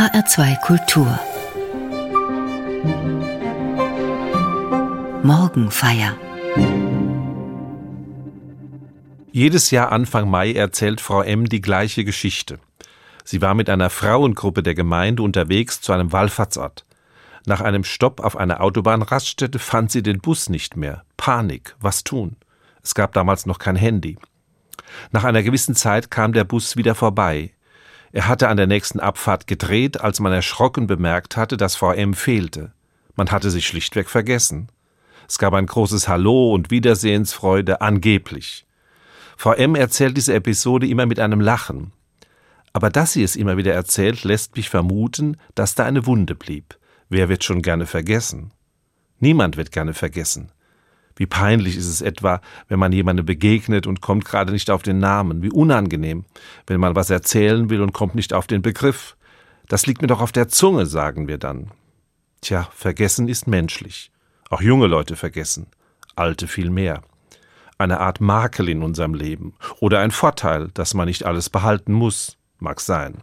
HR2 Kultur Morgenfeier Jedes Jahr Anfang Mai erzählt Frau M. die gleiche Geschichte. Sie war mit einer Frauengruppe der Gemeinde unterwegs zu einem Wallfahrtsort. Nach einem Stopp auf einer Autobahnraststätte fand sie den Bus nicht mehr. Panik, was tun? Es gab damals noch kein Handy. Nach einer gewissen Zeit kam der Bus wieder vorbei. Er hatte an der nächsten Abfahrt gedreht, als man erschrocken bemerkt hatte, dass Frau M fehlte. Man hatte sich schlichtweg vergessen. Es gab ein großes Hallo und Wiedersehensfreude, angeblich. Frau M erzählt diese Episode immer mit einem Lachen. Aber dass sie es immer wieder erzählt, lässt mich vermuten, dass da eine Wunde blieb. Wer wird schon gerne vergessen? Niemand wird gerne vergessen. Wie peinlich ist es etwa, wenn man jemandem begegnet und kommt gerade nicht auf den Namen. Wie unangenehm, wenn man was erzählen will und kommt nicht auf den Begriff. Das liegt mir doch auf der Zunge, sagen wir dann. Tja, vergessen ist menschlich. Auch junge Leute vergessen. Alte viel mehr. Eine Art Makel in unserem Leben. Oder ein Vorteil, dass man nicht alles behalten muss. Mag sein.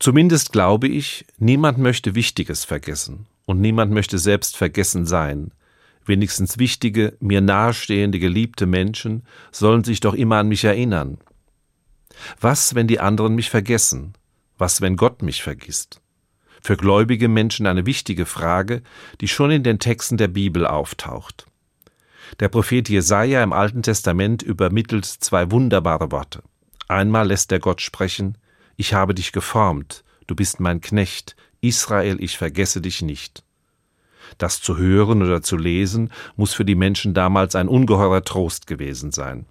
Zumindest glaube ich, niemand möchte Wichtiges vergessen. Und niemand möchte selbst vergessen sein wenigstens wichtige, mir nahestehende, geliebte Menschen sollen sich doch immer an mich erinnern. Was, wenn die anderen mich vergessen? Was, wenn Gott mich vergisst? Für gläubige Menschen eine wichtige Frage, die schon in den Texten der Bibel auftaucht. Der Prophet Jesaja im Alten Testament übermittelt zwei wunderbare Worte. Einmal lässt er Gott sprechen: Ich habe dich geformt, du bist mein Knecht, Israel, ich vergesse dich nicht. Das zu hören oder zu lesen muss für die Menschen damals ein ungeheurer Trost gewesen sein.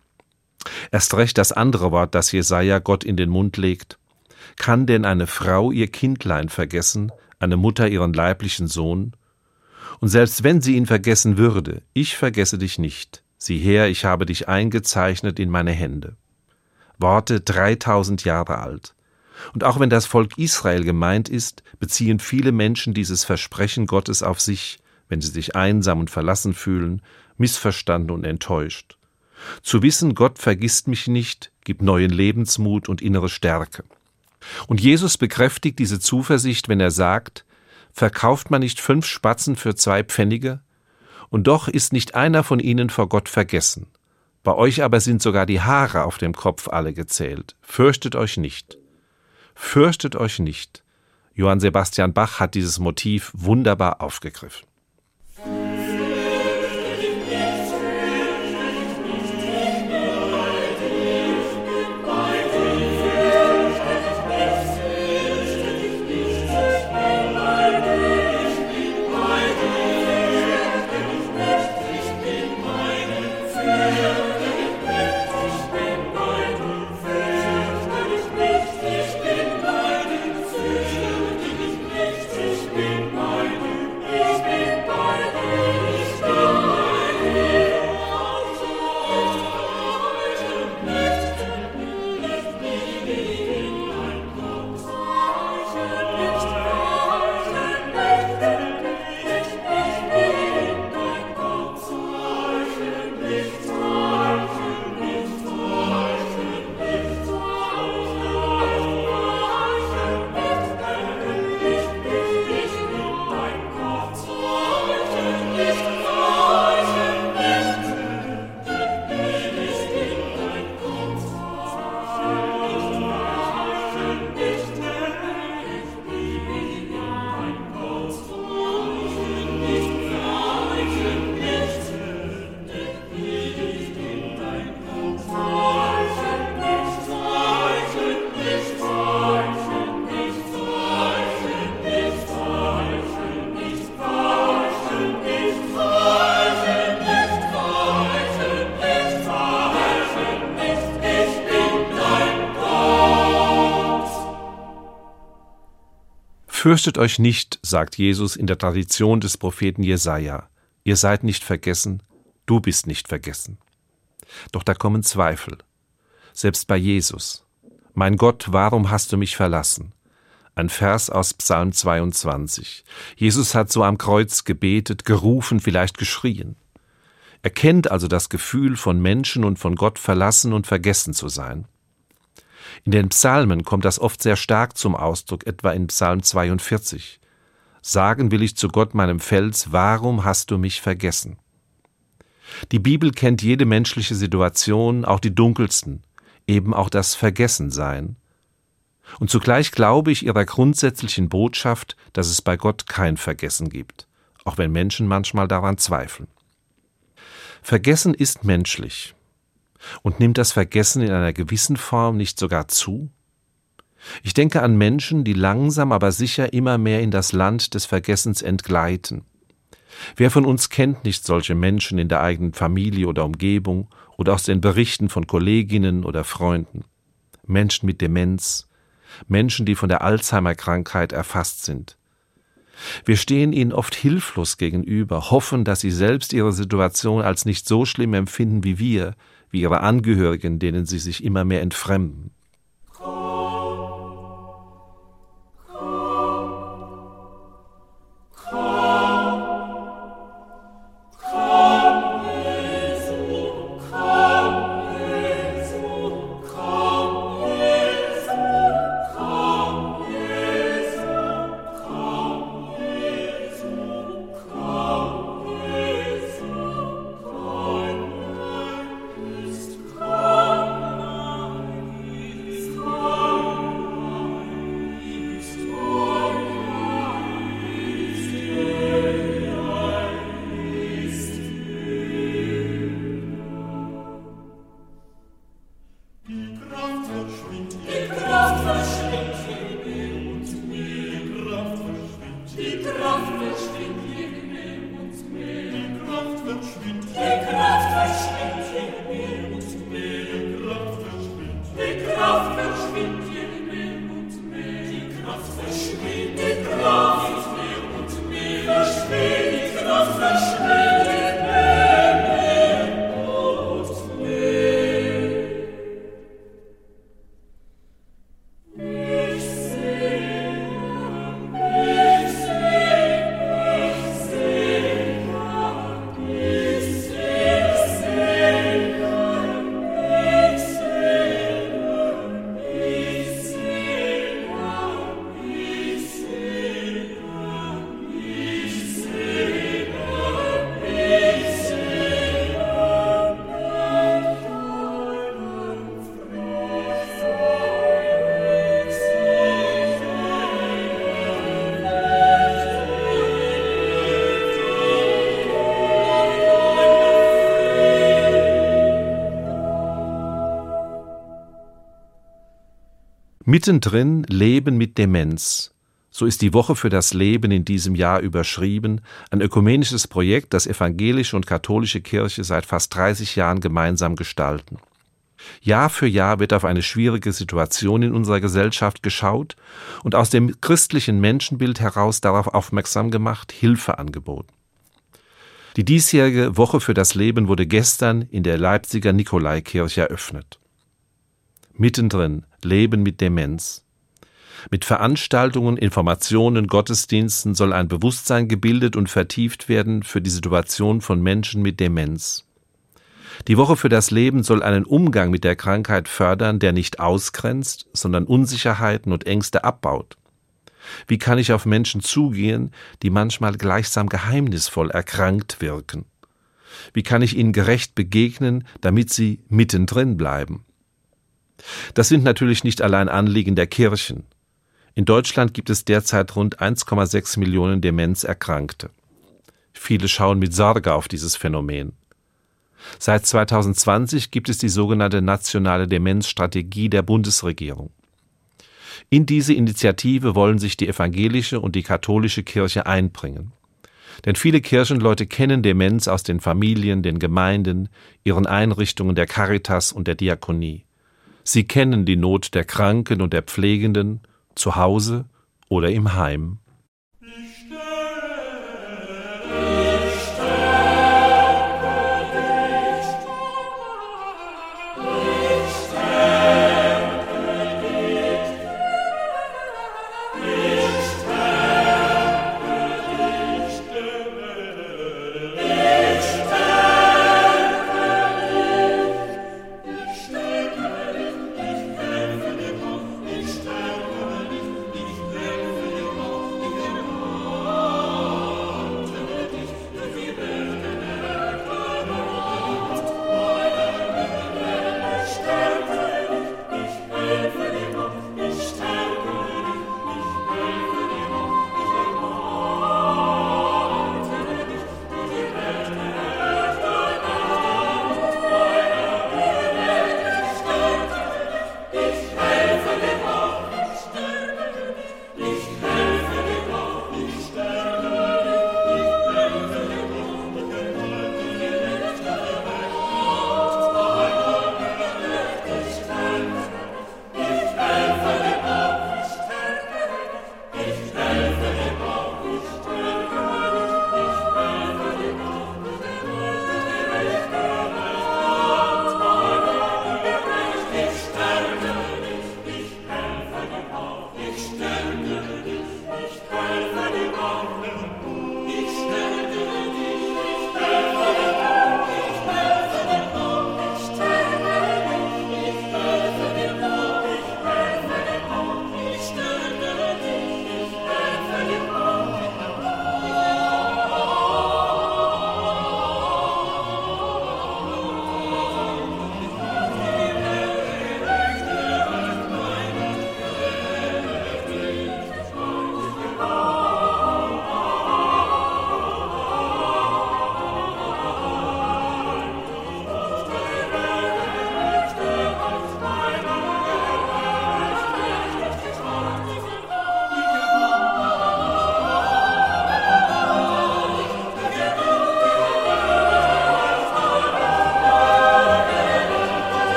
Erst recht das andere Wort, das Jesaja Gott in den Mund legt. Kann denn eine Frau ihr Kindlein vergessen, eine Mutter ihren leiblichen Sohn? Und selbst wenn sie ihn vergessen würde, ich vergesse dich nicht. Sieh her, ich habe dich eingezeichnet in meine Hände. Worte dreitausend Jahre alt. Und auch wenn das Volk Israel gemeint ist, beziehen viele Menschen dieses Versprechen Gottes auf sich, wenn sie sich einsam und verlassen fühlen, missverstanden und enttäuscht. Zu wissen, Gott vergisst mich nicht, gibt neuen Lebensmut und innere Stärke. Und Jesus bekräftigt diese Zuversicht, wenn er sagt, verkauft man nicht fünf Spatzen für zwei Pfennige? Und doch ist nicht einer von ihnen vor Gott vergessen. Bei euch aber sind sogar die Haare auf dem Kopf alle gezählt. Fürchtet euch nicht. Fürchtet euch nicht. Johann Sebastian Bach hat dieses Motiv wunderbar aufgegriffen. Fürchtet euch nicht, sagt Jesus in der Tradition des Propheten Jesaja. Ihr seid nicht vergessen, du bist nicht vergessen. Doch da kommen Zweifel. Selbst bei Jesus. Mein Gott, warum hast du mich verlassen? Ein Vers aus Psalm 22. Jesus hat so am Kreuz gebetet, gerufen, vielleicht geschrien. Er kennt also das Gefühl, von Menschen und von Gott verlassen und vergessen zu sein. In den Psalmen kommt das oft sehr stark zum Ausdruck, etwa in Psalm 42. Sagen will ich zu Gott meinem Fels, warum hast du mich vergessen? Die Bibel kennt jede menschliche Situation, auch die dunkelsten, eben auch das Vergessensein. Und zugleich glaube ich ihrer grundsätzlichen Botschaft, dass es bei Gott kein Vergessen gibt, auch wenn Menschen manchmal daran zweifeln. Vergessen ist menschlich. Und nimmt das Vergessen in einer gewissen Form nicht sogar zu? Ich denke an Menschen, die langsam aber sicher immer mehr in das Land des Vergessens entgleiten. Wer von uns kennt nicht solche Menschen in der eigenen Familie oder Umgebung oder aus den Berichten von Kolleginnen oder Freunden? Menschen mit Demenz, Menschen, die von der Alzheimer-Krankheit erfasst sind. Wir stehen ihnen oft hilflos gegenüber, hoffen, dass sie selbst ihre Situation als nicht so schlimm empfinden wie wir, wie ihre Angehörigen, denen sie sich immer mehr entfremden. Mittendrin Leben mit Demenz. So ist die Woche für das Leben in diesem Jahr überschrieben, ein ökumenisches Projekt, das evangelische und katholische Kirche seit fast 30 Jahren gemeinsam gestalten. Jahr für Jahr wird auf eine schwierige Situation in unserer Gesellschaft geschaut und aus dem christlichen Menschenbild heraus darauf aufmerksam gemacht, Hilfe angeboten. Die diesjährige Woche für das Leben wurde gestern in der Leipziger Nikolaikirche eröffnet. Mittendrin Leben mit Demenz. Mit Veranstaltungen, Informationen, Gottesdiensten soll ein Bewusstsein gebildet und vertieft werden für die Situation von Menschen mit Demenz. Die Woche für das Leben soll einen Umgang mit der Krankheit fördern, der nicht ausgrenzt, sondern Unsicherheiten und Ängste abbaut. Wie kann ich auf Menschen zugehen, die manchmal gleichsam geheimnisvoll erkrankt wirken? Wie kann ich ihnen gerecht begegnen, damit sie mittendrin bleiben? Das sind natürlich nicht allein Anliegen der Kirchen. In Deutschland gibt es derzeit rund 1,6 Millionen Demenzerkrankte. Viele schauen mit Sorge auf dieses Phänomen. Seit 2020 gibt es die sogenannte nationale Demenzstrategie der Bundesregierung. In diese Initiative wollen sich die evangelische und die katholische Kirche einbringen. Denn viele Kirchenleute kennen Demenz aus den Familien, den Gemeinden, ihren Einrichtungen der Caritas und der Diakonie. Sie kennen die Not der Kranken und der Pflegenden zu Hause oder im Heim.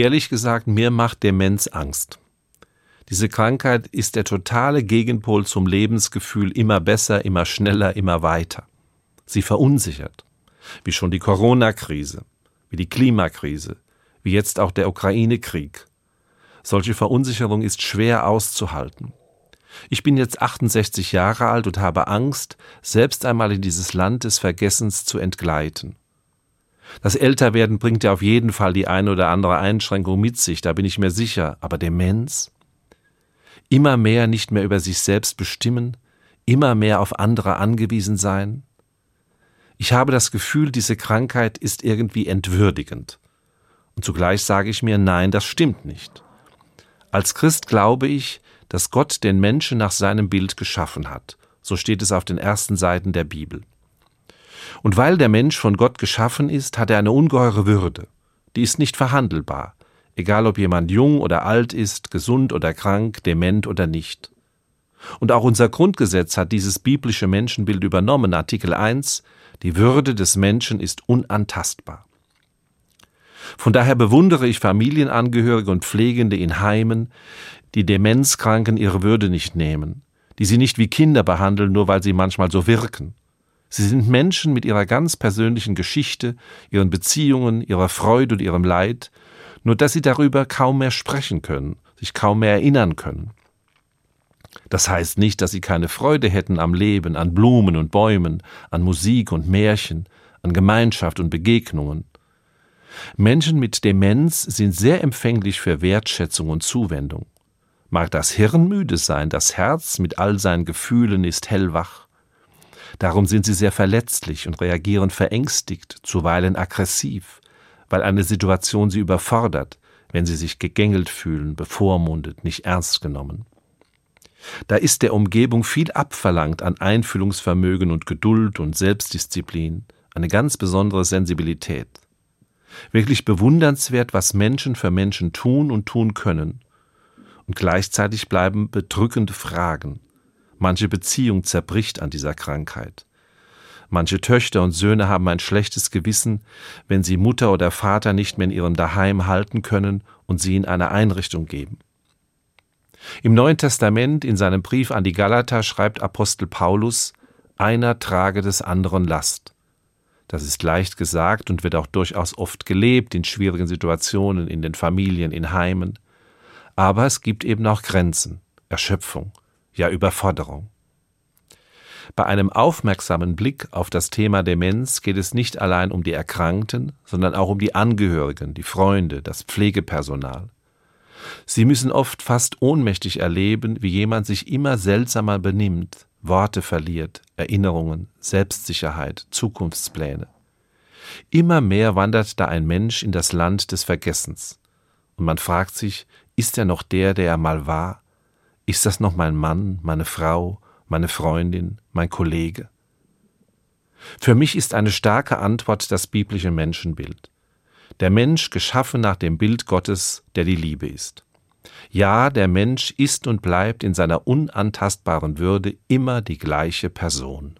Ehrlich gesagt, mir macht Demenz Angst. Diese Krankheit ist der totale Gegenpol zum Lebensgefühl immer besser, immer schneller, immer weiter. Sie verunsichert, wie schon die Corona-Krise, wie die Klimakrise, wie jetzt auch der Ukraine-Krieg. Solche Verunsicherung ist schwer auszuhalten. Ich bin jetzt 68 Jahre alt und habe Angst, selbst einmal in dieses Land des Vergessens zu entgleiten. Das Älterwerden bringt ja auf jeden Fall die eine oder andere Einschränkung mit sich, da bin ich mir sicher, aber Demenz? Immer mehr nicht mehr über sich selbst bestimmen, immer mehr auf andere angewiesen sein? Ich habe das Gefühl, diese Krankheit ist irgendwie entwürdigend. Und zugleich sage ich mir, nein, das stimmt nicht. Als Christ glaube ich, dass Gott den Menschen nach seinem Bild geschaffen hat. So steht es auf den ersten Seiten der Bibel. Und weil der Mensch von Gott geschaffen ist, hat er eine ungeheure Würde. Die ist nicht verhandelbar, egal ob jemand jung oder alt ist, gesund oder krank, dement oder nicht. Und auch unser Grundgesetz hat dieses biblische Menschenbild übernommen, Artikel 1, die Würde des Menschen ist unantastbar. Von daher bewundere ich Familienangehörige und Pflegende in Heimen, die Demenzkranken ihre Würde nicht nehmen, die sie nicht wie Kinder behandeln, nur weil sie manchmal so wirken. Sie sind Menschen mit ihrer ganz persönlichen Geschichte, ihren Beziehungen, ihrer Freude und ihrem Leid, nur dass sie darüber kaum mehr sprechen können, sich kaum mehr erinnern können. Das heißt nicht, dass sie keine Freude hätten am Leben, an Blumen und Bäumen, an Musik und Märchen, an Gemeinschaft und Begegnungen. Menschen mit Demenz sind sehr empfänglich für Wertschätzung und Zuwendung. Mag das Hirn müde sein, das Herz mit all seinen Gefühlen ist hellwach. Darum sind sie sehr verletzlich und reagieren verängstigt, zuweilen aggressiv, weil eine Situation sie überfordert, wenn sie sich gegängelt fühlen, bevormundet, nicht ernst genommen. Da ist der Umgebung viel abverlangt an Einfühlungsvermögen und Geduld und Selbstdisziplin, eine ganz besondere Sensibilität. Wirklich bewundernswert, was Menschen für Menschen tun und tun können, und gleichzeitig bleiben bedrückende Fragen. Manche Beziehung zerbricht an dieser Krankheit. Manche Töchter und Söhne haben ein schlechtes Gewissen, wenn sie Mutter oder Vater nicht mehr in ihrem Daheim halten können und sie in eine Einrichtung geben. Im Neuen Testament, in seinem Brief an die Galater, schreibt Apostel Paulus, einer trage des anderen Last. Das ist leicht gesagt und wird auch durchaus oft gelebt in schwierigen Situationen, in den Familien, in Heimen. Aber es gibt eben auch Grenzen, Erschöpfung, ja Überforderung. Bei einem aufmerksamen Blick auf das Thema Demenz geht es nicht allein um die Erkrankten, sondern auch um die Angehörigen, die Freunde, das Pflegepersonal. Sie müssen oft fast ohnmächtig erleben, wie jemand sich immer seltsamer benimmt, Worte verliert, Erinnerungen, Selbstsicherheit, Zukunftspläne. Immer mehr wandert da ein Mensch in das Land des Vergessens. Und man fragt sich, ist er noch der, der er mal war? Ist das noch mein Mann, meine Frau, meine Freundin, mein Kollege? Für mich ist eine starke Antwort das biblische Menschenbild. Der Mensch geschaffen nach dem Bild Gottes, der die Liebe ist. Ja, der Mensch ist und bleibt in seiner unantastbaren Würde immer die gleiche Person.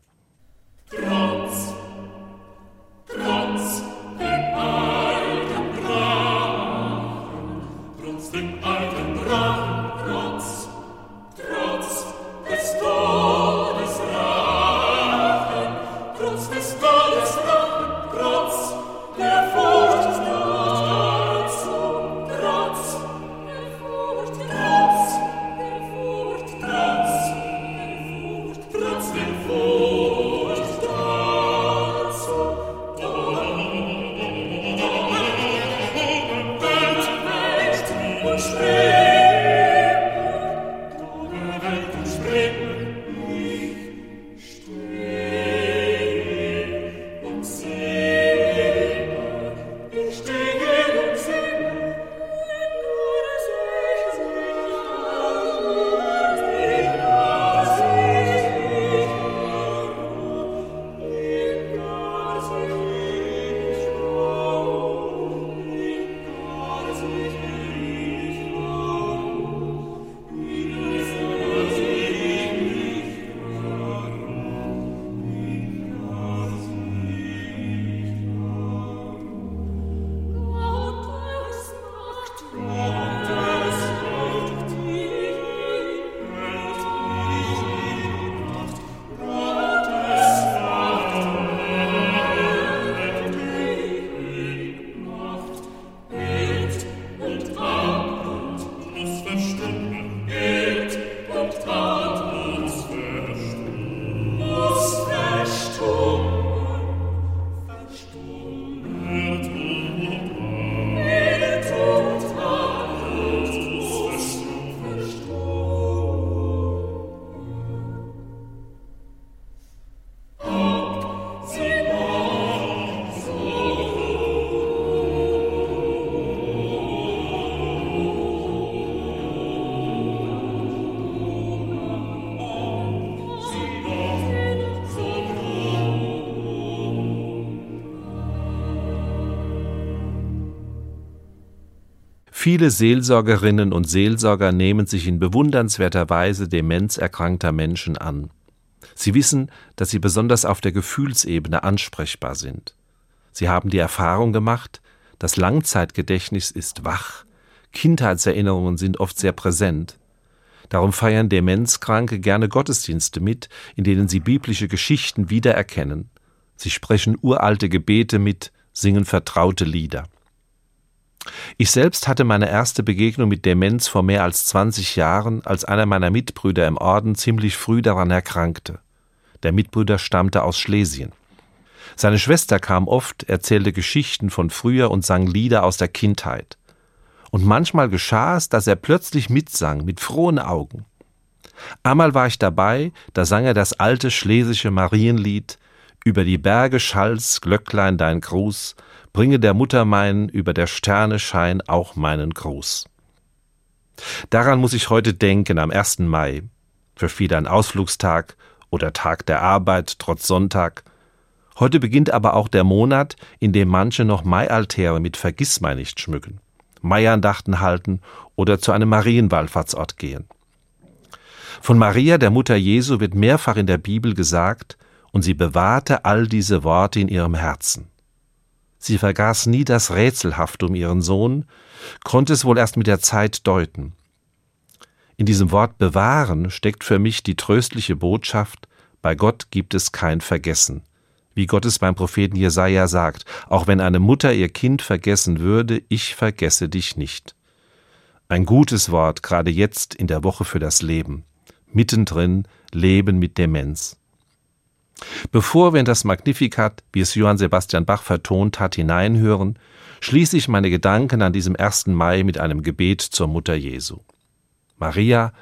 Viele Seelsorgerinnen und Seelsorger nehmen sich in bewundernswerter Weise demenzerkrankter Menschen an. Sie wissen, dass sie besonders auf der Gefühlsebene ansprechbar sind. Sie haben die Erfahrung gemacht, das Langzeitgedächtnis ist wach, Kindheitserinnerungen sind oft sehr präsent. Darum feiern Demenzkranke gerne Gottesdienste mit, in denen sie biblische Geschichten wiedererkennen. Sie sprechen uralte Gebete mit, singen vertraute Lieder. Ich selbst hatte meine erste Begegnung mit Demenz vor mehr als 20 Jahren, als einer meiner Mitbrüder im Orden ziemlich früh daran erkrankte. Der Mitbrüder stammte aus Schlesien. Seine Schwester kam oft, erzählte Geschichten von früher und sang Lieder aus der Kindheit. Und manchmal geschah es, dass er plötzlich mitsang, mit frohen Augen. Einmal war ich dabei, da sang er das alte schlesische Marienlied Über die Berge schall's, Glöcklein dein Gruß, bringe der Mutter mein, über der Sterne Schein auch meinen Gruß. Daran muss ich heute denken am 1. Mai, für viele ein Ausflugstag oder Tag der Arbeit trotz Sonntag. Heute beginnt aber auch der Monat, in dem manche noch Maialtäre mit Vergissmeinnicht schmücken, Maiandachten halten oder zu einem Marienwallfahrtsort gehen. Von Maria, der Mutter Jesu, wird mehrfach in der Bibel gesagt, und sie bewahrte all diese Worte in ihrem Herzen. Sie vergaß nie das Rätselhafte um ihren Sohn, konnte es wohl erst mit der Zeit deuten. In diesem Wort bewahren steckt für mich die tröstliche Botschaft, bei Gott gibt es kein Vergessen. Wie Gott es beim Propheten Jesaja sagt, auch wenn eine Mutter ihr Kind vergessen würde, ich vergesse dich nicht. Ein gutes Wort, gerade jetzt in der Woche für das Leben. Mittendrin Leben mit Demenz. Bevor wir in das Magnificat, wie es Johann Sebastian Bach vertont hat, hineinhören, schließe ich meine Gedanken an diesem 1. Mai mit einem Gebet zur Mutter Jesu. Maria,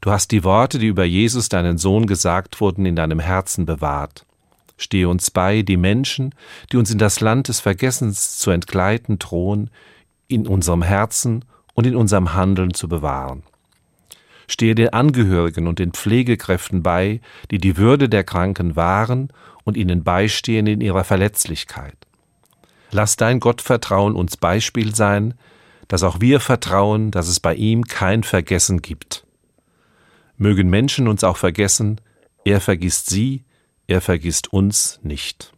du hast die Worte, die über Jesus, deinen Sohn, gesagt wurden, in deinem Herzen bewahrt. Stehe uns bei, die Menschen, die uns in das Land des Vergessens zu entgleiten drohen, in unserem Herzen und in unserem Handeln zu bewahren stehe den Angehörigen und den Pflegekräften bei, die die Würde der Kranken wahren und ihnen beistehen in ihrer Verletzlichkeit. Lass dein Gottvertrauen uns Beispiel sein, dass auch wir vertrauen, dass es bei ihm kein Vergessen gibt. Mögen Menschen uns auch vergessen, er vergisst sie, er vergisst uns nicht.